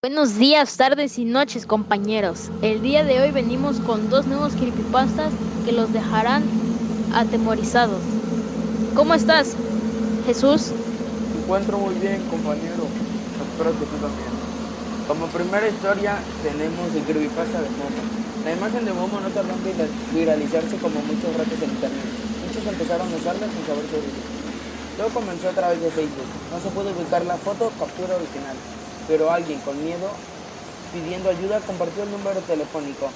Buenos días, tardes y noches compañeros. El día de hoy venimos con dos nuevos creepypastas que los dejarán atemorizados. ¿Cómo estás, Jesús? Me encuentro muy bien, compañero. Espero que tú también. Como primera historia tenemos el creepypasta de Momo. La imagen de Momo no tardó en viralizarse como muchos ratos en internet. Muchos empezaron a usarla sin saber sobre ella. Luego comenzó a través de Facebook. No se pudo ubicar la foto captura original pero alguien con miedo pidiendo ayuda compartió el número telefónico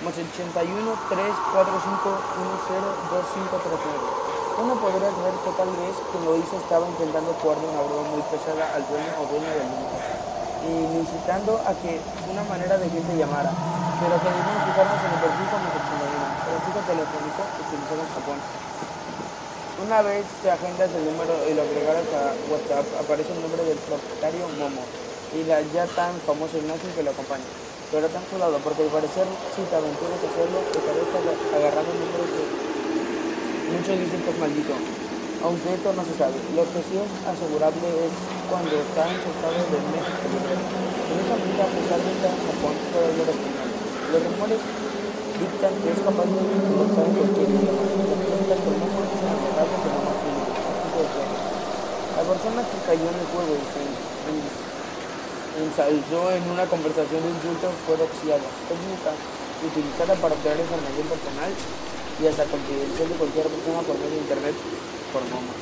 más 81 345 102539. Uno podría creer que tal vez quien lo hizo estaba intentando jugar una broma muy pesada al dueño o dueña del número, incitando a que una manera de que te llamara, pero que debemos fijarnos en el perfil como 81, prefijo telefónico utilizado en Japón. Una vez que agendas el número y lo agregaras a WhatsApp, aparece el nombre del propietario Momo y la ya tan famosa imagen que lo acompaña. Pero tan cuidado, porque al parecer, si te aventuras a hacerlo, te estarás agarrando un número que muchos dicen que es maldito. Aunque esto no se sabe. Lo que sí es asegurable es cuando está en su estado de México. Curiosamente, a pesar de estar en Japón, todavía lo. Los rumores dictan que es capaz de en cualquier idioma. Las preguntas por números agradables en lo más La persona que cayó en el juego y se en una conversación de insultos fue doxiada, técnica utilizada para obtener información personal y hasta confidencial de cualquier persona por medio de internet por Momo.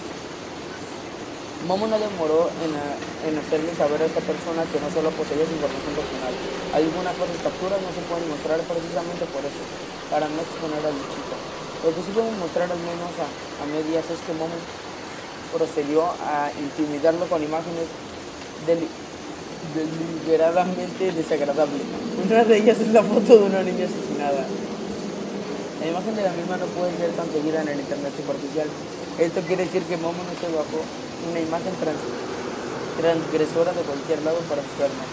Momo no demoró en, en, hacerle saber a esta persona que no solo poseía su información personal. Algunas fotos capturas no se pueden mostrar precisamente por eso, para no exponer al chico. Lo que sí podemos mostrar al menos a, a medias es que Momo procedió a intimidarlo con imágenes del deliberadamente desagradable. Una de ellas es la foto de una niña asesinada. La imagen de la misma no puede ser tan seguida en el internet superficial. Esto quiere decir que Momo no se bajó una imagen trans transgresora de cualquier lado para asustarnos.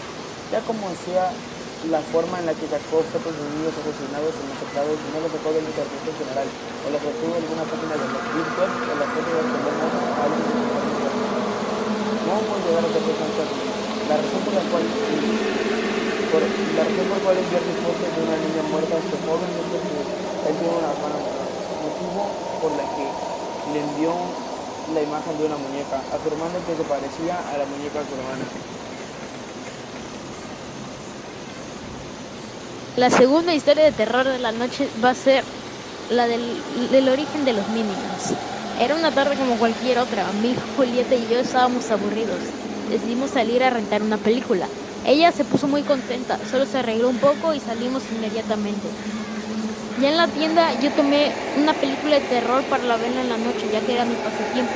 Ya como sea la forma en la que sacó fotos de niños asesinados y masacrados, no lo sacó del internet en general, o lo obtuvo de alguna página de la Web o la foto de alguien Momo llegar a ser la razón por la cual por, la razón por la cual de una niña muerta a este joven es porque él tiene una hermana motivo por la que le envió la imagen de una muñeca, afirmando que se parecía a la muñeca de su hermana. La segunda historia de terror de la noche va a ser la del, origen de los Minions. Era una tarde como cualquier otra. Mi hija Julieta y yo estábamos aburridos decidimos salir a rentar una película. Ella se puso muy contenta, solo se arregló un poco y salimos inmediatamente. Ya en la tienda yo tomé una película de terror para la verla en la noche, ya que era mi pasatiempo.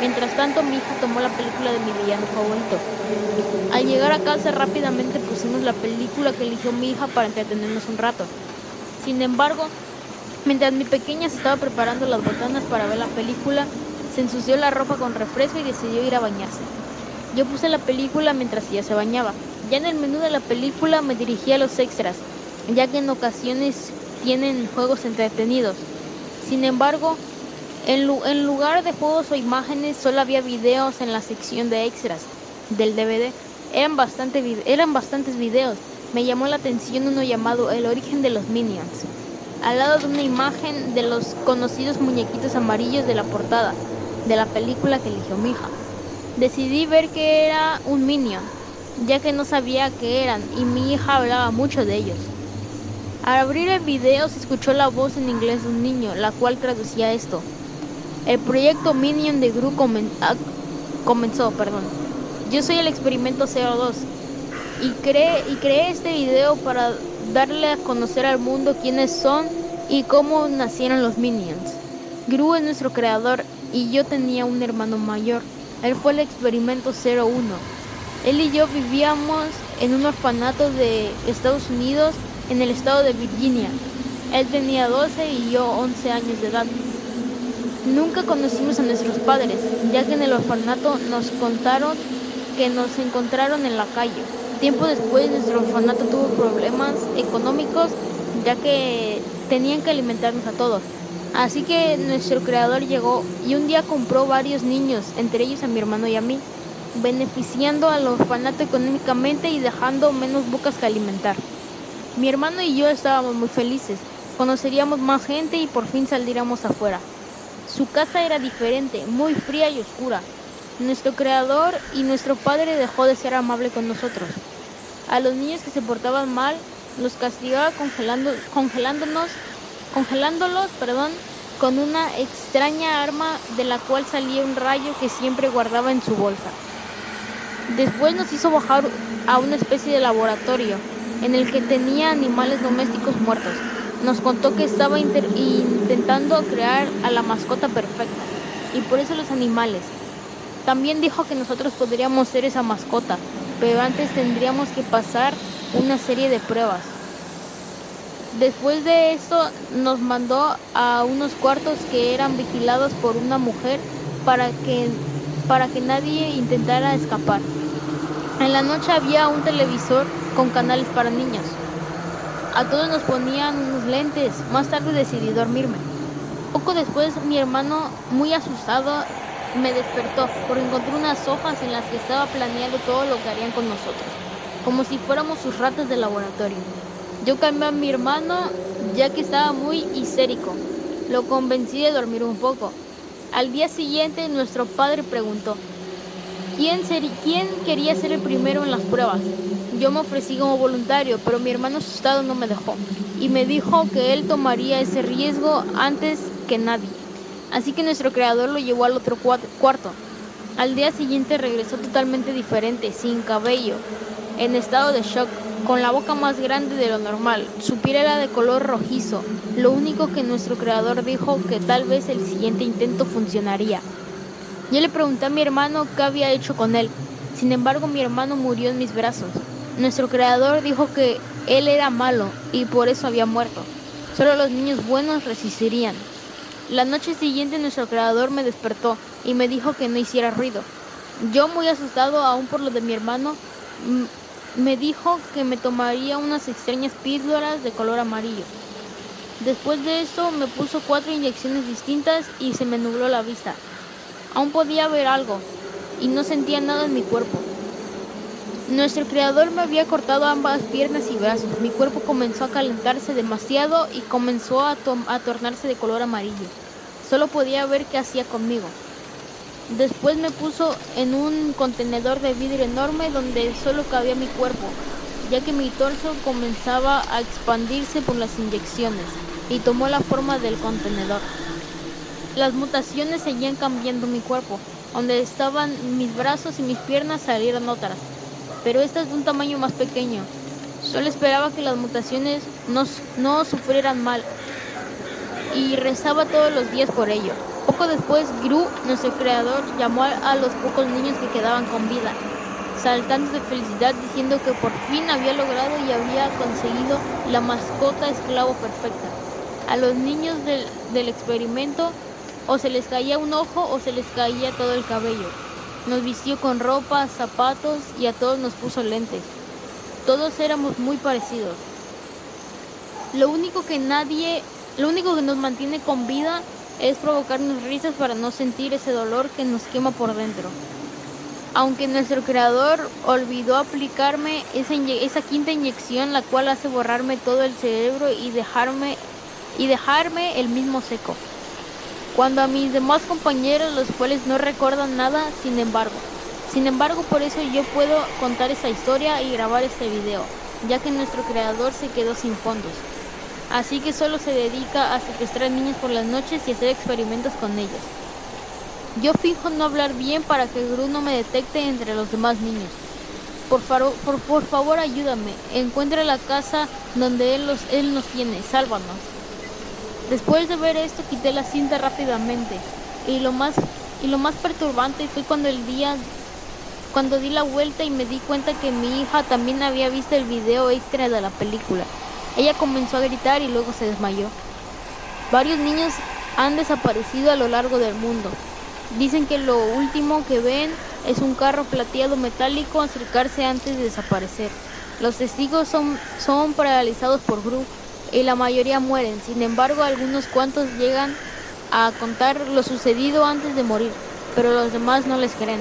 Mientras tanto, mi hija tomó la película de mi villano favorito. Al llegar a casa rápidamente pusimos la película que eligió mi hija para entretenernos un rato. Sin embargo, mientras mi pequeña se estaba preparando las botanas para ver la película, se ensució la ropa con refresco y decidió ir a bañarse. Yo puse la película mientras ella se bañaba. Ya en el menú de la película me dirigí a los extras, ya que en ocasiones tienen juegos entretenidos. Sin embargo, en, lugar de juegos o imágenes, solo había videos en la sección de extras del DVD. Eran, eran bastantes videos. Me llamó la atención uno llamado El origen de los Minions, al lado de una imagen de los conocidos muñequitos amarillos de la portada de la película que eligió mi hija. Decidí ver que era un Minion, ya que no sabía qué eran y mi hija hablaba mucho de ellos. Al abrir el video se escuchó la voz en inglés de un niño, la cual traducía esto. El proyecto Minion de Gru ah, comenzó, perdón. Yo soy el experimento 02 y creé, y creé este video para darle a conocer al mundo quiénes son y cómo nacieron los Minions. Gru es nuestro creador y yo tenía un hermano mayor. Él fue el experimento 01. Él y yo vivíamos en un orfanato de Estados Unidos en el estado de Virginia. Él tenía 12 y yo 11 años de edad. Nunca conocimos a nuestros padres, ya que en el orfanato nos contaron que nos encontraron en la calle. Tiempo después nuestro orfanato tuvo problemas económicos, ya que tenían que alimentarnos a todos. Así que nuestro creador llegó y un día compró varios niños, entre ellos a mi hermano y a mí. beneficiando al orfanato económicamente y dejando menos bocas que alimentar. Mi hermano y yo estábamos muy felices, conoceríamos más gente y por fin saldríamos afuera. Su casa era diferente, muy fría y oscura. Nuestro creador y nuestro padre dejó de ser amable con nosotros. A los niños que se portaban mal los castigaba congelando, congelándonos, congelándolos, perdón, con una extraña arma de la cual salía un rayo que siempre guardaba en su bolsa. Después nos hizo bajar a una especie de laboratorio en el que tenía animales domésticos muertos. Nos contó que estaba intentando crear a la mascota perfecta y por eso los animales. También dijo que nosotros podríamos ser esa mascota, pero antes tendríamos que pasar una serie de pruebas. Después de eso nos mandó a unos cuartos que eran vigilados por una mujer para que, para que nadie intentara escapar. En la noche había un televisor con canales para niños. A todos nos ponían unos lentes. Más tarde decidí dormirme. Poco después mi hermano, muy asustado, me despertó porque encontré unas hojas en las que estaba planeando todo lo que harían con nosotros, como si fuéramos sus ratas de laboratorio. Yo cambié a mi hermano ya que estaba muy histérico. Lo convencí de dormir un poco. Al día siguiente nuestro padre preguntó, ¿quién, ¿quién quería ser el primero en las pruebas? Yo me ofrecí como voluntario, pero mi hermano asustado no me dejó y me dijo que él tomaría ese riesgo antes que nadie. Así que nuestro creador lo llevó al otro cuarto. Al día siguiente regresó totalmente diferente, sin cabello, en estado de shock con la boca más grande de lo normal. Su piel era de color rojizo, lo único que nuestro creador dijo que tal vez el siguiente intento funcionaría. Yo le pregunté a mi hermano qué había hecho con él. Sin embargo, mi hermano murió en mis brazos. Nuestro creador dijo que él era malo y por eso había muerto. Solo los niños buenos resistirían. La noche siguiente nuestro creador me despertó y me dijo que no hiciera ruido. Yo, muy asustado aún por lo de mi hermano, me dijo que me tomaría unas extrañas píldoras de color amarillo. Después de eso me puso cuatro inyecciones distintas y se me nubló la vista. Aún podía ver algo y no sentía nada en mi cuerpo. Nuestro creador me había cortado ambas piernas y brazos. Mi cuerpo comenzó a calentarse demasiado y comenzó a, a tornarse de color amarillo. Solo podía ver qué hacía conmigo. Después me puso en un contenedor de vidrio enorme donde solo cabía mi cuerpo, ya que mi torso comenzaba a expandirse por las inyecciones y tomó la forma del contenedor. Las mutaciones seguían cambiando mi cuerpo. Donde estaban mis brazos y mis piernas salieron otras, pero estas de un tamaño más pequeño. Solo esperaba que las mutaciones no, no sufrieran mal y rezaba todos los días por ello. Poco después, Gru, nuestro creador, llamó a los pocos niños que quedaban con vida, saltando de felicidad diciendo que por fin había logrado y había conseguido la mascota esclavo perfecta. A los niños del, del experimento o se les caía un ojo o se les caía todo el cabello. Nos vistió con ropa, zapatos y a todos nos puso lentes. Todos éramos muy parecidos. Lo único que nadie, lo único que nos mantiene con vida es provocarnos risas para no sentir ese dolor que nos quema por dentro. Aunque nuestro creador olvidó aplicarme esa, quinta inyección, la cual hace borrarme todo el cerebro y dejarme, y dejarme el mismo seco. Cuando a mis demás compañeros, los cuales no recuerdan nada, sin embargo. Sin embargo, por eso yo puedo contar esta historia y grabar este video, ya que nuestro creador se quedó sin fondos así que solo se dedica a secuestrar niños por las noches y hacer experimentos con ellos. Yo fijo no hablar bien para que Gru no me detecte entre los demás niños. Por, por, favor ayúdame, encuentra la casa donde él, él nos tiene, sálvanos. Después de ver esto quité la cinta rápidamente y lo más, y lo más perturbante fue cuando el día cuando di la vuelta y me di cuenta que mi hija también había visto el video extra de la película. Ella comenzó a gritar y luego se desmayó. Varios niños han desaparecido a lo largo del mundo. Dicen que lo último que ven es un carro plateado metálico acercarse antes de desaparecer. Los testigos son, son paralizados por Gru y la mayoría mueren. Sin embargo, algunos cuantos llegan a contar lo sucedido antes de morir, pero los demás no les creen.